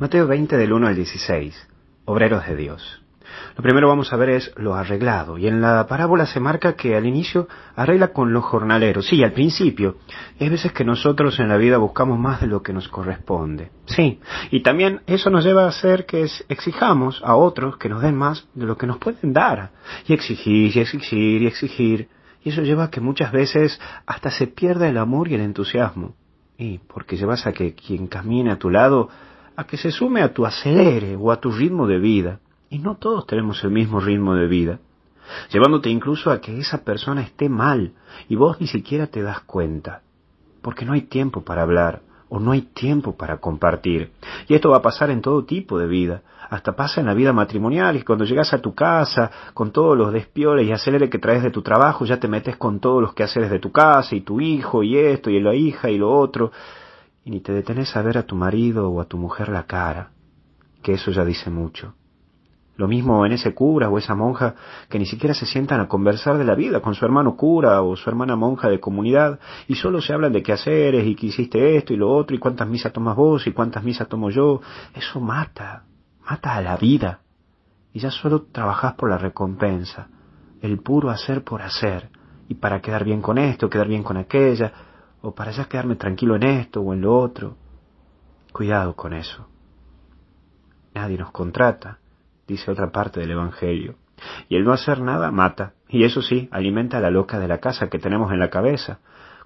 Mateo 20 del 1 al 16. Obreros de Dios. Lo primero vamos a ver es lo arreglado. Y en la parábola se marca que al inicio arregla con los jornaleros. Sí, al principio. hay veces que nosotros en la vida buscamos más de lo que nos corresponde. Sí. Y también eso nos lleva a hacer que exijamos a otros que nos den más de lo que nos pueden dar. Y exigir, y exigir, y exigir. Y eso lleva a que muchas veces hasta se pierda el amor y el entusiasmo. Y porque llevas a que quien camine a tu lado a que se sume a tu acelere o a tu ritmo de vida. Y no todos tenemos el mismo ritmo de vida, llevándote incluso a que esa persona esté mal y vos ni siquiera te das cuenta, porque no hay tiempo para hablar o no hay tiempo para compartir. Y esto va a pasar en todo tipo de vida, hasta pasa en la vida matrimonial y cuando llegas a tu casa con todos los despioles y acelere que traes de tu trabajo, ya te metes con todos los que haces de tu casa y tu hijo y esto y la hija y lo otro y ni te detenes a ver a tu marido o a tu mujer la cara, que eso ya dice mucho. Lo mismo en ese cura o esa monja que ni siquiera se sientan a conversar de la vida con su hermano cura o su hermana monja de comunidad y solo se hablan de qué haceres y que hiciste esto y lo otro y cuántas misas tomas vos y cuántas misas tomo yo. Eso mata, mata a la vida. Y ya solo trabajás por la recompensa, el puro hacer por hacer y para quedar bien con esto, quedar bien con aquella, o para ya quedarme tranquilo en esto o en lo otro. Cuidado con eso. Nadie nos contrata, dice otra parte del Evangelio. Y el no hacer nada mata, y eso sí, alimenta a la loca de la casa que tenemos en la cabeza.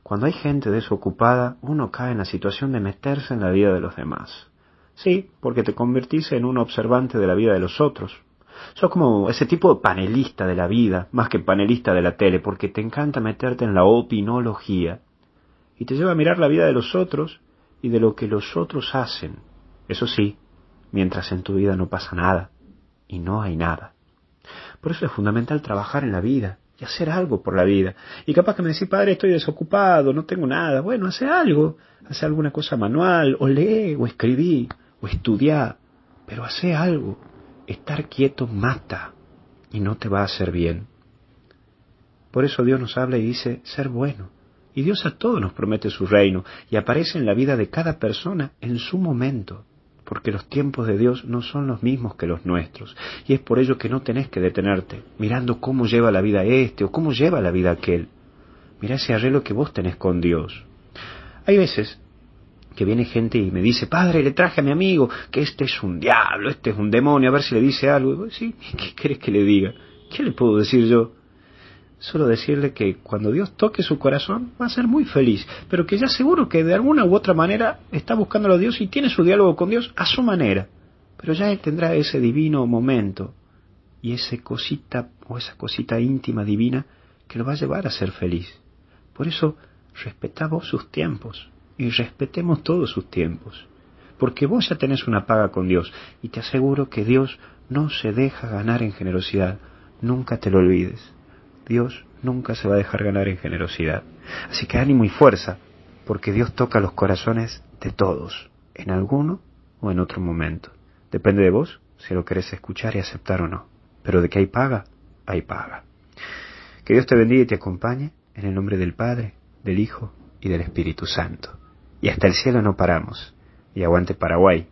Cuando hay gente desocupada, uno cae en la situación de meterse en la vida de los demás. Sí, porque te convertís en un observante de la vida de los otros. Sos como ese tipo de panelista de la vida, más que panelista de la tele, porque te encanta meterte en la opinología y te lleva a mirar la vida de los otros y de lo que los otros hacen. Eso sí, mientras en tu vida no pasa nada y no hay nada. Por eso es fundamental trabajar en la vida y hacer algo por la vida. Y capaz que me decís, padre, estoy desocupado, no tengo nada. Bueno, hace algo, hace alguna cosa manual, o lee, o escribí, o estudia, pero hace algo. Estar quieto mata y no te va a hacer bien. Por eso Dios nos habla y dice, ser bueno. Y Dios a todos nos promete su reino y aparece en la vida de cada persona en su momento, porque los tiempos de Dios no son los mismos que los nuestros. Y es por ello que no tenés que detenerte mirando cómo lleva la vida este o cómo lleva la vida aquel. Mira ese arreglo que vos tenés con Dios. Hay veces que viene gente y me dice, padre, le traje a mi amigo que este es un diablo, este es un demonio, a ver si le dice algo. Y sí, ¿qué querés que le diga? ¿Qué le puedo decir yo? Solo decirle que cuando Dios toque su corazón va a ser muy feliz, pero que ya seguro que de alguna u otra manera está buscándolo a Dios y tiene su diálogo con Dios a su manera, pero ya él tendrá ese divino momento y ese cosita o esa cosita íntima divina que lo va a llevar a ser feliz. Por eso respetamos sus tiempos y respetemos todos sus tiempos, porque vos ya tenés una paga con Dios y te aseguro que Dios no se deja ganar en generosidad, nunca te lo olvides. Dios nunca se va a dejar ganar en generosidad. Así que ánimo y fuerza, porque Dios toca los corazones de todos, en alguno o en otro momento. Depende de vos si lo querés escuchar y aceptar o no. Pero de que hay paga, hay paga. Que Dios te bendiga y te acompañe en el nombre del Padre, del Hijo y del Espíritu Santo. Y hasta el cielo no paramos. Y aguante Paraguay.